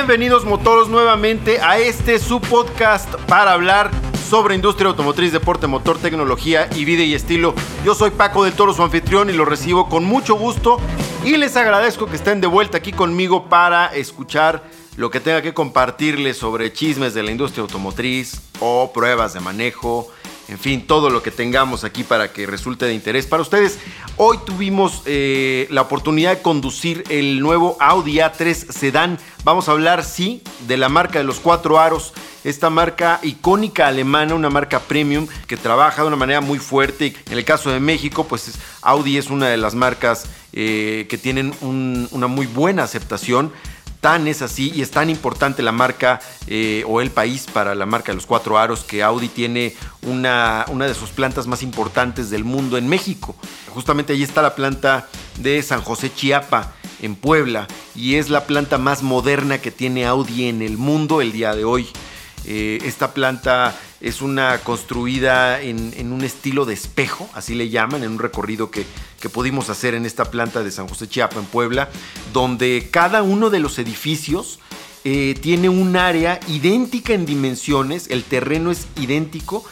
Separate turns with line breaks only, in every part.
Bienvenidos motoros nuevamente a este su podcast para hablar sobre industria automotriz, deporte, motor, tecnología y vida y estilo. Yo soy Paco del Toro, su anfitrión, y lo recibo con mucho gusto y les agradezco que estén de vuelta aquí conmigo para escuchar lo que tenga que compartirles sobre chismes de la industria automotriz o pruebas de manejo, en fin, todo lo que tengamos aquí para que resulte de interés para ustedes. Hoy tuvimos eh, la oportunidad de conducir el nuevo Audi A3 Sedan. Vamos a hablar, sí, de la marca de los cuatro aros, esta marca icónica alemana, una marca premium que trabaja de una manera muy fuerte. En el caso de México, pues Audi es una de las marcas eh, que tienen una muy buena aceptación. Tan es así y es tan importante la marca eh, o el país para la marca de los cuatro aros que Audi tiene una, una de sus plantas más importantes del mundo en México. Justamente allí está la planta de San José Chiapa en Puebla y es la planta más moderna que tiene Audi en el mundo el día de hoy. Eh, esta planta es una construida en, un estilo de espejo, así le llaman, en un recorrido que, pudimos hacer en esta planta de San José Chiapa, en Puebla, donde cada uno de los edificios eh, tiene un área idéntica en dimensiones, el terreno es idéntico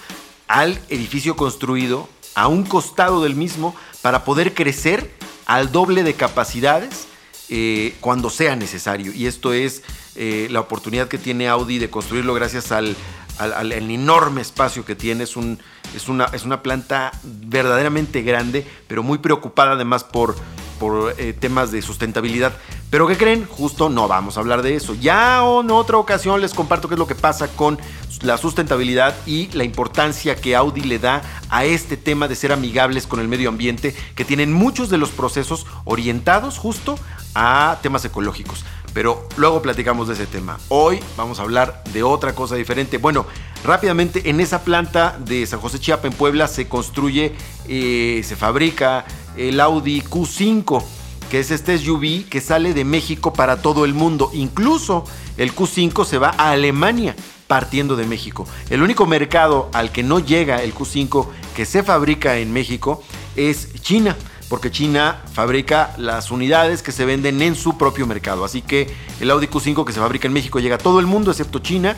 al edificio construido a un costado del mismo para poder crecer al doble de capacidades eh, cuando sea necesario. Y esto es eh, la oportunidad que tiene Audi de construirlo gracias al, enorme espacio que tiene. Es, un, es, una, es una planta verdaderamente grande, pero muy preocupada además por, por eh, temas de sustentabilidad. Pero ¿qué creen? Justo no vamos a hablar de eso. Ya en otra ocasión les comparto qué es lo que pasa con la sustentabilidad y la importancia que Audi le da a este tema de ser amigables con el medio ambiente, que tienen muchos de los procesos orientados justo a temas ecológicos. Pero luego platicamos de ese tema. Hoy vamos a hablar de otra cosa diferente. Bueno, rápidamente en esa planta de San José Chiapa en Puebla se construye, eh, se fabrica el Audi Q5 que es este SUV que sale de México para todo el mundo. Incluso el Q5 se va a Alemania partiendo de México. El único mercado al que no llega el Q5 que se fabrica en México es China, porque China fabrica las unidades que se venden en su propio mercado. Así que el Audi Q5 que se fabrica en México llega a todo el mundo excepto China.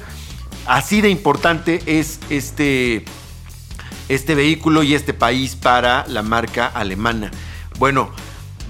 Así de importante es este, este vehículo y este país para la marca alemana. Bueno,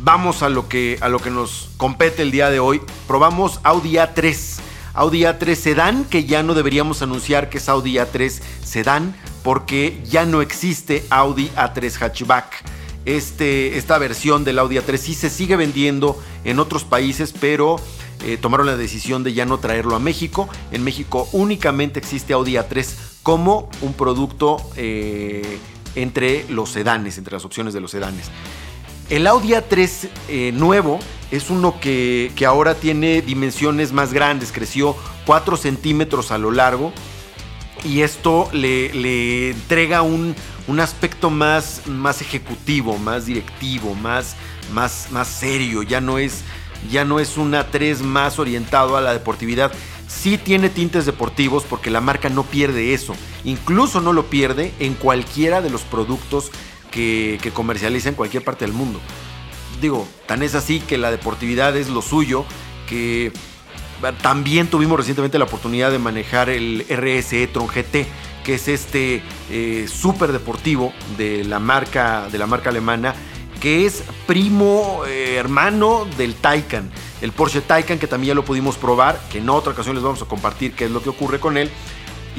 vamos a lo que, a lo que nos compete el día de hoy. Probamos Audi A3 Audi A3 Sedan, que ya no deberíamos anunciar que es Audi A3 Sedan, porque ya no existe Audi A3 Hatchback. Este, esta versión del Audi A3 sí se sigue vendiendo en otros países, pero eh, tomaron la decisión de ya no traerlo a México. En México únicamente existe Audi A3 como un producto eh, entre los sedanes, entre las opciones de los sedanes. El Audi A3 eh, nuevo es uno que, ahora tiene dimensiones más grandes, creció 4 centímetros a lo largo y esto le, entrega un, aspecto más, más, ejecutivo, más directivo, más, más, más serio, ya no es ya no es un A3 más orientado a la deportividad. Sí tiene tintes deportivos porque la marca no pierde eso. Incluso no lo pierde en cualquiera de los productos que, comercializa en cualquier parte del mundo. Digo, tan es así que la deportividad es lo suyo, que también tuvimos recientemente la oportunidad de manejar el RS e-tron GT, que es este eh, súper deportivo de la, marca, de la marca alemana, que es primo eh, hermano del Taycan, el Porsche Taycan, que también ya lo pudimos probar, que en otra ocasión les vamos a compartir qué es lo que ocurre con él.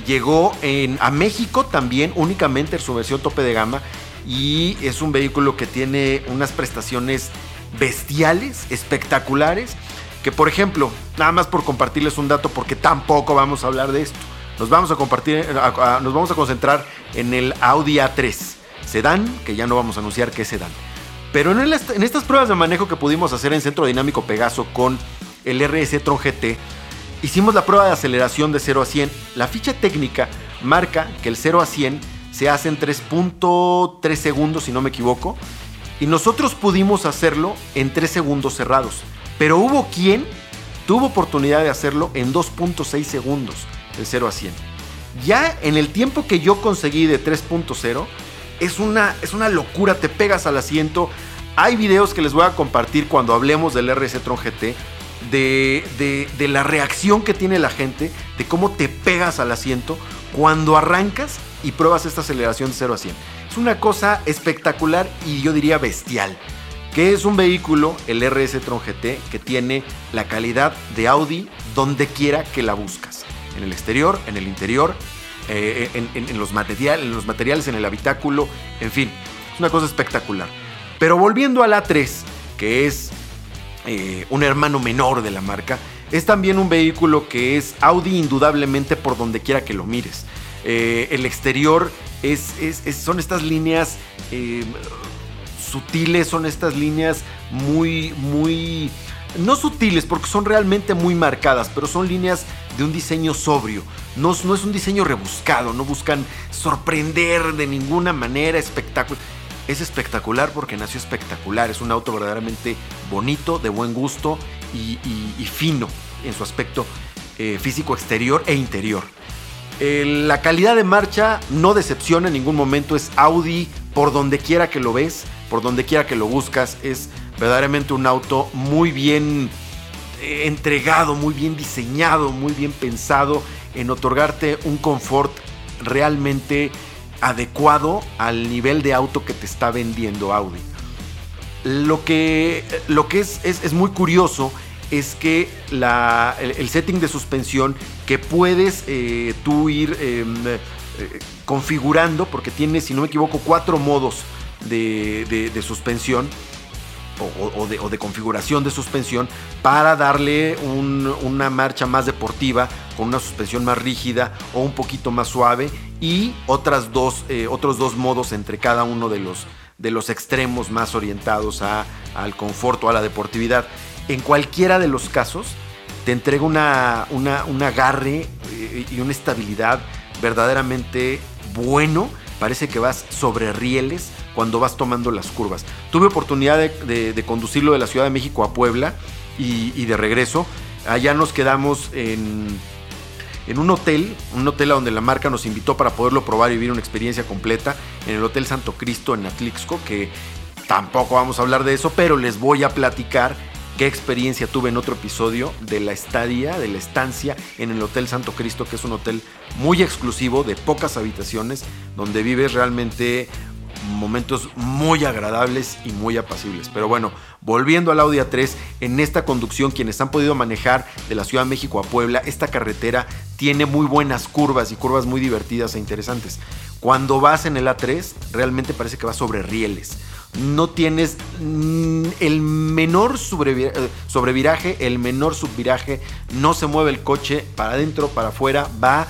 Llegó en, a México también únicamente en su versión tope de gama y es un vehículo que tiene unas prestaciones bestiales, espectaculares, que por ejemplo, nada más por compartirles un dato porque tampoco vamos a hablar de esto. Nos vamos a compartir, nos vamos a concentrar en el Audi A3 sedán, que ya no vamos a anunciar es sedán. Pero en, estas pruebas de manejo que pudimos hacer en Centro Dinámico Pegaso con el RS Tron GT, hicimos la prueba de aceleración de 0 a 100. La ficha técnica marca que el 0 a 100 se hace en 3.3 segundos, si no me equivoco. Y nosotros pudimos hacerlo en 3 segundos cerrados. Pero hubo quien tuvo oportunidad de hacerlo en 2.6 segundos, de 0 a 100. Ya en el tiempo que yo conseguí de 3.0, es una, es una locura, te pegas al asiento. Hay videos que les voy a compartir cuando hablemos del RS Tron GT de, de, la reacción que tiene la gente, de cómo te pegas al asiento cuando arrancas y pruebas esta aceleración de 0 a 100. Es una cosa espectacular y yo diría bestial. Que es un vehículo, el RS Tron GT, que tiene la calidad de Audi donde quiera que la buscas. En el exterior, en el interior, eh, en, los materiales, en los materiales, en el habitáculo, en fin. Es una cosa espectacular. Pero volviendo al A3, que es eh, un hermano menor de la marca, es también un vehículo que es Audi indudablemente por donde quiera que lo mires. Eh, el exterior es, son estas líneas sutiles, son estas líneas muy, muy... No sutiles porque son realmente muy marcadas, pero son líneas de un diseño sobrio. No, es un diseño rebuscado, no buscan sorprender de ninguna manera, espectáculo es espectacular porque nació espectacular. Es un auto verdaderamente bonito, de buen gusto y, fino en su aspecto eh, físico exterior e interior. la calidad de marcha no decepciona en ningún momento. Es Audi por donde quiera que lo ves, por donde quiera que lo buscas. Es verdaderamente un auto muy bien eh, entregado, muy bien diseñado, muy bien pensado en otorgarte un confort realmente adecuado al nivel de auto que te está vendiendo Audi. Lo que, lo que es, es, muy curioso es que la, el, setting de suspensión que puedes eh, tú ir em, eh, configurando, porque tiene, si no me equivoco, cuatro modos de suspensión o, de, configuración de suspensión para darle una marcha más deportiva con una suspensión más rígida o un poquito más suave y otras dos, eh, otros dos modos entre cada uno de los, de los extremos más orientados a, al confort o a la deportividad. En cualquiera de los casos te entrega una, un agarre eh, y una estabilidad verdaderamente bueno. Parece que vas sobre rieles cuando vas tomando las curvas. Tuve oportunidad de, conducirlo de la Ciudad de México a Puebla y, de regreso. Allá nos quedamos en, en un hotel, un hotel a donde la marca nos invitó para poderlo probar y vivir una experiencia completa, en el Hotel Santo Cristo en Atlixco, que tampoco vamos a hablar de eso, pero les voy a platicar qué experiencia tuve en otro episodio de la estadía, de la estancia en el Hotel Santo Cristo, que es un hotel muy exclusivo, de pocas habitaciones, donde vives realmente momentos muy agradables y muy apacibles. Pero bueno, volviendo al Audi A3, en esta conducción, quienes han podido manejar de la Ciudad de México a Puebla, esta carretera tiene muy buenas curvas y curvas muy divertidas e interesantes. Cuando vas en el A3, realmente parece que vas sobre rieles. No tienes el menor eh, sobreviraje, el menor subviraje, no se mueve el coche para adentro, para afuera, va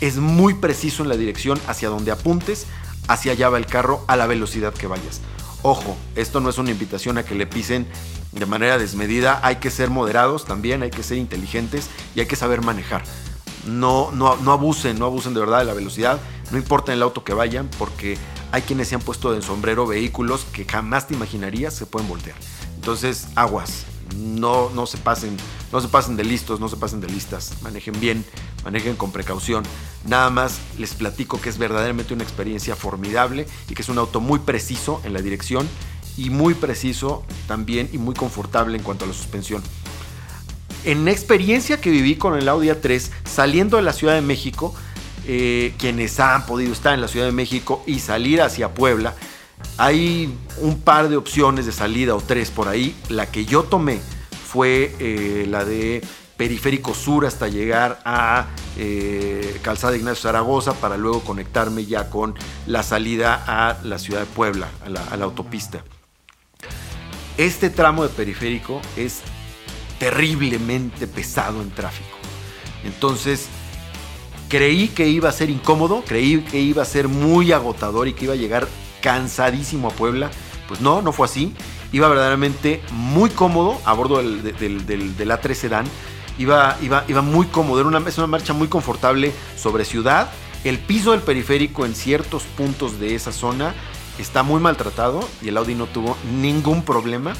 es muy preciso en la dirección hacia donde apuntes, hacia allá va el carro a la velocidad que vayas. Ojo, esto no es una invitación a que le pisen de manera desmedida, hay que ser moderados también, hay que ser inteligentes y hay que saber manejar. No, no, no abusen, no abusen de verdad de la velocidad, no importa en el auto que vayan, porque hay quienes se han puesto en sombrero vehículos que jamás te imaginarías se pueden voltear. Entonces, aguas, no, no se pasen, no se pasen de listos, no se pasen de listas, manejen bien, manejen con precaución. Nada más les platico que es verdaderamente una experiencia formidable y que es un auto muy preciso en la dirección y muy preciso también y muy confortable en cuanto a la suspensión. En la experiencia que viví con el Audi A3 saliendo de la Ciudad de México, eh, quienes han podido estar en la Ciudad de México y salir hacia Puebla, hay un par de opciones de salida o tres por ahí. La que yo tomé fue eh, la de Periférico Sur hasta llegar a eh, Calzada Ignacio Zaragoza para luego conectarme ya con la salida a la ciudad de Puebla, a la, a la autopista. Este tramo de periférico es terriblemente pesado en tráfico. Entonces, creí que iba a ser incómodo, creí que iba a ser muy agotador y que iba a llegar cansadísimo a Puebla. Pues no, no fue así. Iba verdaderamente muy cómodo a bordo del, del, A3 Sedan. Iba, iba, iba muy cómodo, era una, una marcha muy confortable sobre ciudad. El piso del periférico en ciertos puntos de esa zona está muy maltratado y el Audi no tuvo ningún problema.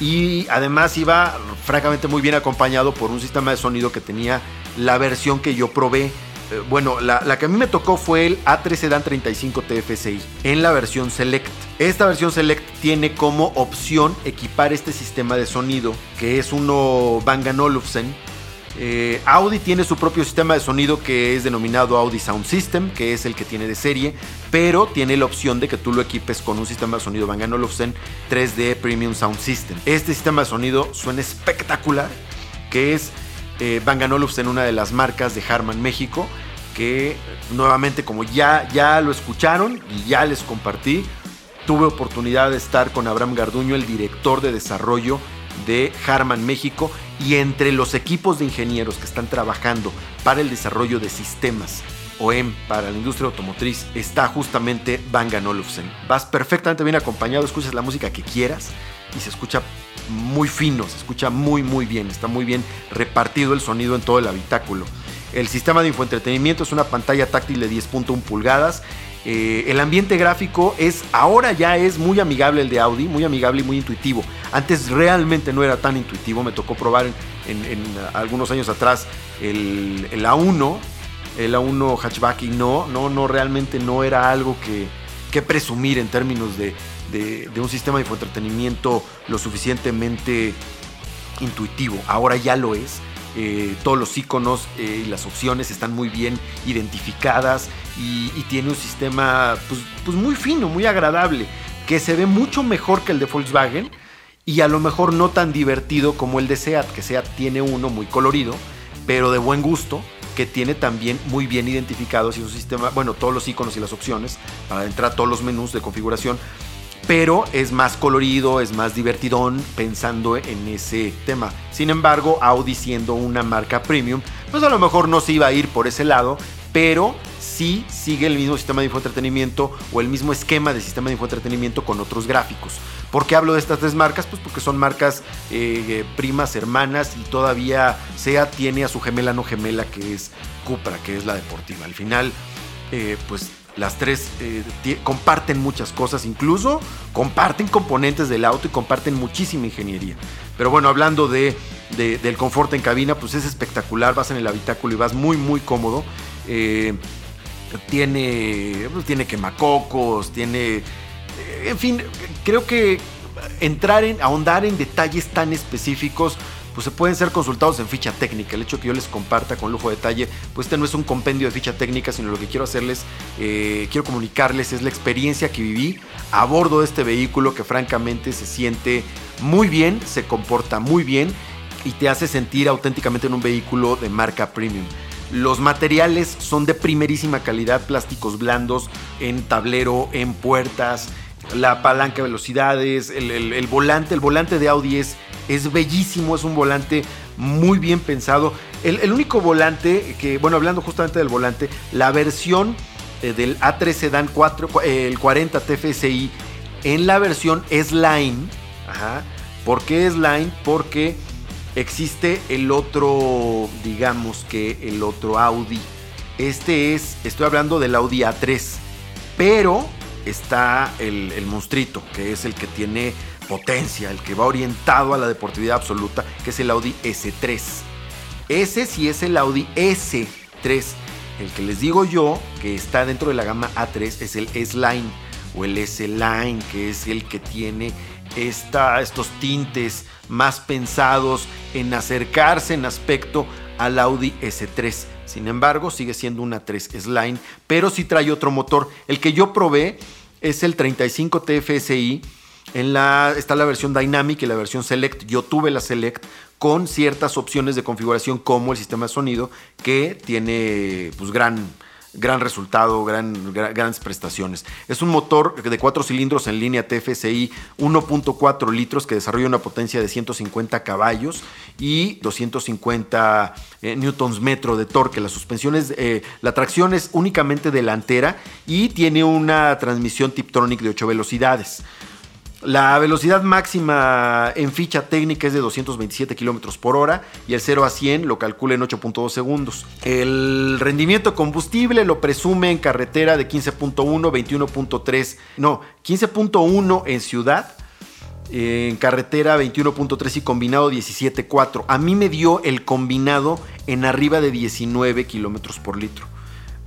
Y además iba francamente muy bien acompañado por un sistema de sonido que tenía la versión que yo probé bueno, la, que a mí me tocó fue el A3 Sedan 35 TFSI en la versión Select. Esta versión Select tiene como opción equipar este sistema de sonido que es uno Bang Olufsen. Eh, Audi tiene su propio sistema de sonido que es denominado Audi Sound System, que es el que tiene de serie, pero tiene la opción de que tú lo equipes con un sistema de sonido Bang Olufsen 3D Premium Sound System. Este sistema de sonido suena espectacular, que es eh, Bang Olufsen, una de las marcas de Harman México, que nuevamente como ya, ya lo escucharon y ya les compartí, tuve oportunidad de estar con Abraham Garduño, el director de desarrollo de Harman México, y entre los equipos de ingenieros que están trabajando para el desarrollo de sistemas OEM para la industria automotriz está justamente Bang Olufsen. Vas perfectamente bien acompañado, escuchas la música que quieras y se escucha muy fino, se escucha muy muy bien, está muy bien repartido el sonido en todo el habitáculo. El sistema de infoentretenimiento es una pantalla táctil de 10.1 pulgadas. Eh, el ambiente gráfico es ahora ya es muy amigable el de Audi, muy amigable y muy intuitivo. Antes realmente no era tan intuitivo, me tocó probar en, algunos años atrás el, A1, el A1 hatchback y no, no, no realmente no era algo que, que presumir en términos de, de, un sistema de infoentretenimiento lo suficientemente intuitivo. Ahora ya lo es. Eh, todos los iconos eh, y las opciones están muy bien identificadas y, tiene un sistema pues, pues, muy fino, muy agradable, que se ve mucho mejor que el de Volkswagen y a lo mejor no tan divertido como el de SEAT, que SEAT tiene uno muy colorido, pero de buen gusto, que tiene también muy bien identificados y un sistema, bueno, todos los iconos y las opciones para entrar a todos los menús de configuración pero es más colorido, es más divertidón pensando en ese tema. Sin embargo, Audi siendo una marca premium, pues a lo mejor no se iba a ir por ese lado, pero sí sigue el mismo sistema de infoentretenimiento o el mismo esquema de sistema de infoentretenimiento con otros gráficos. ¿Por qué hablo de estas tres marcas? Pues porque son marcas eh, primas, hermanas y todavía SEA tiene a su gemela no gemela que es Cupra, que es la deportiva. Al final, eh, pues las tres eh, comparten muchas cosas, incluso comparten componentes del auto y comparten muchísima ingeniería. Pero bueno, hablando de, del confort en cabina, pues es espectacular, vas en el habitáculo y vas muy, muy cómodo. Eh, tiene, tiene quemacocos, tiene... Eh, en fin, creo que entrar en, ahondar en detalles tan específicos pues se pueden ser consultados en ficha técnica. El hecho que yo les comparta con lujo de detalle, pues este no es un compendio de ficha técnica, sino lo que quiero hacerles, eh, quiero comunicarles es la experiencia que viví a bordo de este vehículo que francamente se siente muy bien, se comporta muy bien y te hace sentir auténticamente en un vehículo de marca premium. Los materiales son de primerísima calidad, plásticos blandos en tablero, en puertas, la palanca de velocidades, el, volante, el volante de Audi es, es, bellísimo, es un volante muy bien pensado. El, único volante que, bueno, hablando justamente del volante, la versión eh, del A3 Sedan 4, el 40 TFSI en la versión S-Line. ¿Por qué S-Line? Porque existe el otro, digamos que el otro Audi. Este es, estoy hablando del Audi A3, pero está el, el monstruito, que es el que tiene potencia, el que va orientado a la deportividad absoluta, que es el Audi S3. Ese sí es el Audi S3. El que les digo yo, que está dentro de la gama A3, es el S-Line o el S-Line, que es el que tiene esta, estos tintes más pensados en acercarse en aspecto al Audi S3. Sin embargo, sigue siendo una 3 Sline, pero sí trae otro motor. El que yo probé es el 35 TFSI. En la, está la versión Dynamic y la versión Select. Yo tuve la Select con ciertas opciones de configuración como el sistema de sonido que tiene pues gran gran resultado, gran, grandes prestaciones. Es un motor de cuatro cilindros en línea TFSI 1.4 litros que desarrolla una potencia de 150 caballos y 250 eh, newtons metro de torque. La suspensión es, eh, la tracción es únicamente delantera y tiene una transmisión Tiptronic de 8 velocidades. La velocidad máxima en ficha técnica es de 227 kilómetros por hora y el 0 a 100 lo calcula en 8.2 segundos. El rendimiento combustible lo presume en carretera de 15.1, 21.3, no, 15.1 en ciudad en carretera 21.3 y combinado 17.4. A mí me dio el combinado en arriba de 19 kilómetros por litro.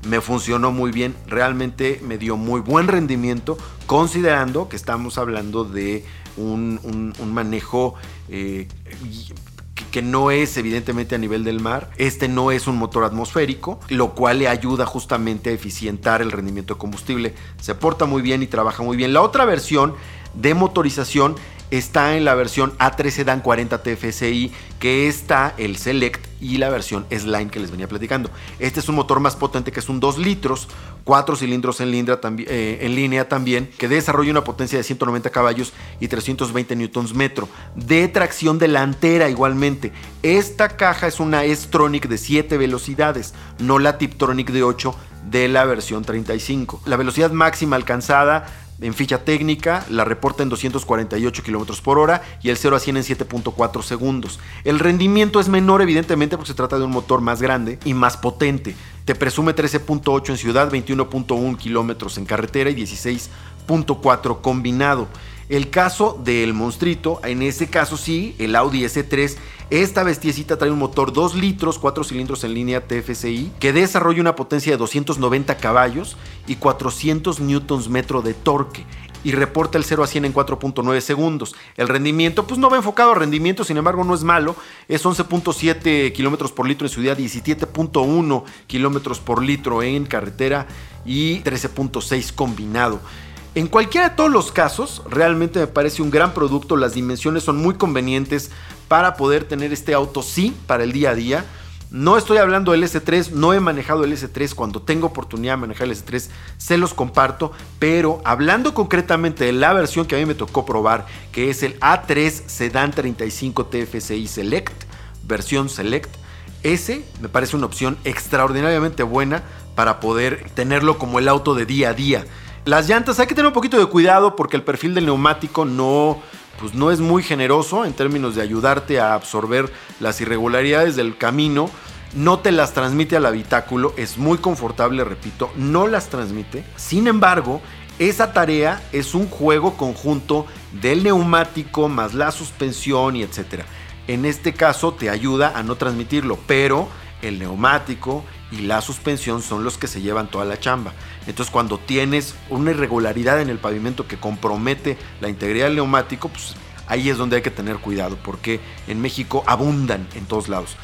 Me funcionó muy bien, realmente me dio muy buen rendimiento, considerando que estamos hablando de un, manejo eh, que no es evidentemente a nivel del mar. Este no es un motor atmosférico, lo cual le ayuda justamente a eficientar el rendimiento de combustible. Se porta muy bien y trabaja muy bien. La otra versión de motorización está en la versión A13 Dan 40 TFSI, que está el Select y la versión Slime que les venía platicando. Este es un motor más potente que es un 2 litros, 4 cilindros en línea, eh, en línea también, que desarrolla una potencia de 190 caballos y 320 newtons metro, de tracción delantera igualmente. Esta caja es una S-Tronic de 7 velocidades, no la Tiptronic de 8 de la versión 35. La velocidad máxima alcanzada en ficha técnica, la reporta en 248 km por hora y el 0 a 100 en 7.4 segundos. El rendimiento es menor evidentemente porque se trata de un motor más grande y más potente. Te presume 13.8 en ciudad, 21.1 kilómetros en carretera y 16.4 combinado. El caso del monstruito, en ese caso sí, el Audi S3, esta bestiecita trae un motor 2 litros, 4 cilindros en línea TFSI, que desarrolla una potencia de 290 caballos y 400 newtons metro de torque y reporta el 0 a 100 en 4.9 segundos. El rendimiento, pues no va enfocado a rendimiento, sin embargo no es malo. Es 11.7 kilómetros por litro en ciudad, 17.1 kilómetros por litro en carretera y 13.6 combinado. En cualquiera de todos los casos, realmente me parece un gran producto. Las dimensiones son muy convenientes para poder tener este auto, sí, para el día a día. No estoy hablando del S3, no he manejado el S3. Cuando tengo oportunidad de manejar el S3, se los comparto. Pero hablando concretamente de la versión que a mí me tocó probar, que es el A3 Sedan 35 TFSI Select, versión Select, ese me parece una opción extraordinariamente buena para poder tenerlo como el auto de día a día. Las llantas hay que tener un poquito de cuidado porque el perfil del neumático no, pues no es muy generoso en términos de ayudarte a absorber las irregularidades del camino. No te las transmite al habitáculo, es muy confortable, repito, no las transmite. Sin embargo, esa tarea es un juego conjunto del neumático más la suspensión y etcétera. En este caso te ayuda a no transmitirlo, pero el neumático y la suspensión son los que se llevan toda la chamba. Entonces cuando tienes una irregularidad en el pavimento que compromete la integridad del neumático, pues ahí es donde hay que tener cuidado, porque en México abundan en todos lados.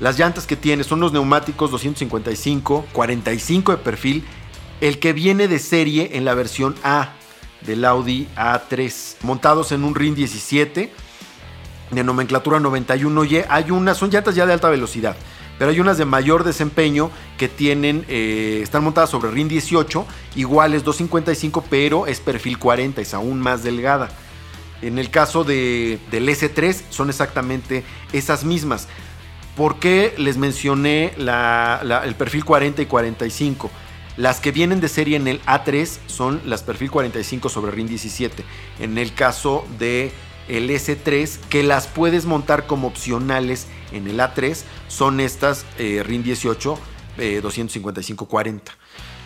Las llantas que tiene son los neumáticos 255, 45 de perfil, el que viene de serie en la versión A del Audi A3, montados en un RIN 17 de nomenclatura 91Y. Hay unas, son llantas ya de alta velocidad pero hay unas de mayor desempeño que tienen, eh, están montadas sobre RIN 18, igual es 255, pero es perfil 40, es aún más delgada. En el caso de, del S3 son exactamente esas mismas. ¿Por qué les mencioné el perfil 40 y 45? Las que vienen de serie en el A3 son las perfil 45 sobre RIN 17. En el caso de el S3, que las puedes montar como opcionales en el A3, son estas eh, RIN 18 255-40.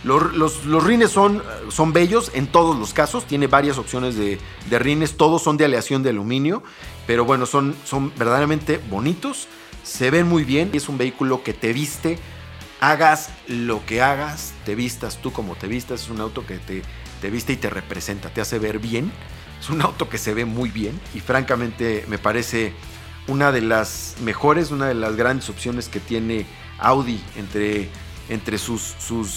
Los, los, rines son, son, bellos en todos los casos, tiene varias opciones de, rines, todos son de aleación de aluminio, pero bueno, son, son verdaderamente bonitos, se ven muy bien y es un vehículo que te viste, hagas lo que hagas, te vistas tú como te vistas, es un auto que te, te viste y te representa, te hace ver bien es un auto que se ve muy bien y francamente me parece una de las mejores, una de las grandes opciones que tiene Audi entre, entre sus,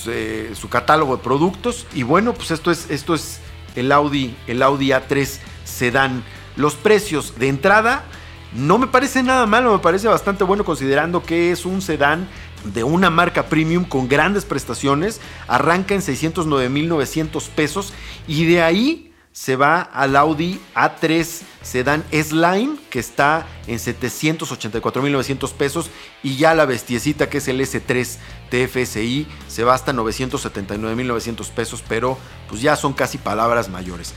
eh, su catálogo de productos. Y bueno, pues esto es, esto es el, Audi, el Audi A3 Sedan. Los precios de entrada no me parece nada malo, me parece bastante bueno considerando que es un sedán de una marca premium con grandes prestaciones. Arranca en 609.900 pesos y de ahí se va al Audi A3 Sedan S-Line, que está en 784.900 pesos, y ya la bestiecita que es el S3 TFSI se va hasta 979.900 pesos, pero pues ya son casi palabras mayores.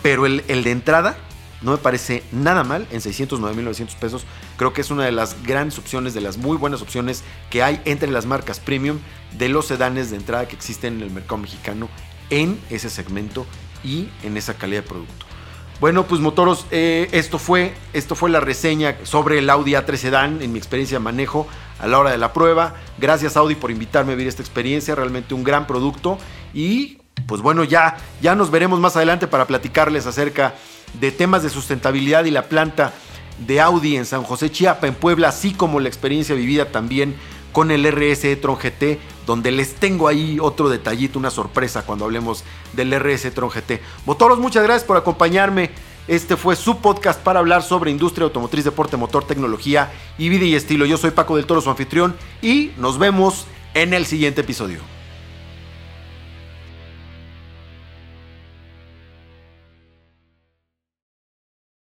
Pero el, el de entrada no me parece nada mal en 609.900 pesos. Creo que es una de las grandes opciones, de las muy buenas opciones que hay entre las marcas premium de los sedanes de entrada que existen en el mercado mexicano en ese segmento y en esa calidad de producto. Bueno, pues motoros, eh, esto, fue, esto fue la reseña sobre el Audi A3 Sedan en mi experiencia de manejo a la hora de la prueba. Gracias Audi por invitarme a vivir esta experiencia, realmente un gran producto. Y pues bueno, ya, ya nos veremos más adelante para platicarles acerca de temas de sustentabilidad y la planta de Audi en San José Chiapa, en Puebla, así como la experiencia vivida también con el RS e-tron GT, donde les tengo ahí otro detallito, una sorpresa cuando hablemos del RS e-tron GT. Motoros, muchas gracias por acompañarme. Este fue su podcast para hablar sobre industria automotriz, deporte, motor, tecnología y vida y estilo. Yo soy Paco del Toro, su anfitrión, y nos vemos en el siguiente episodio.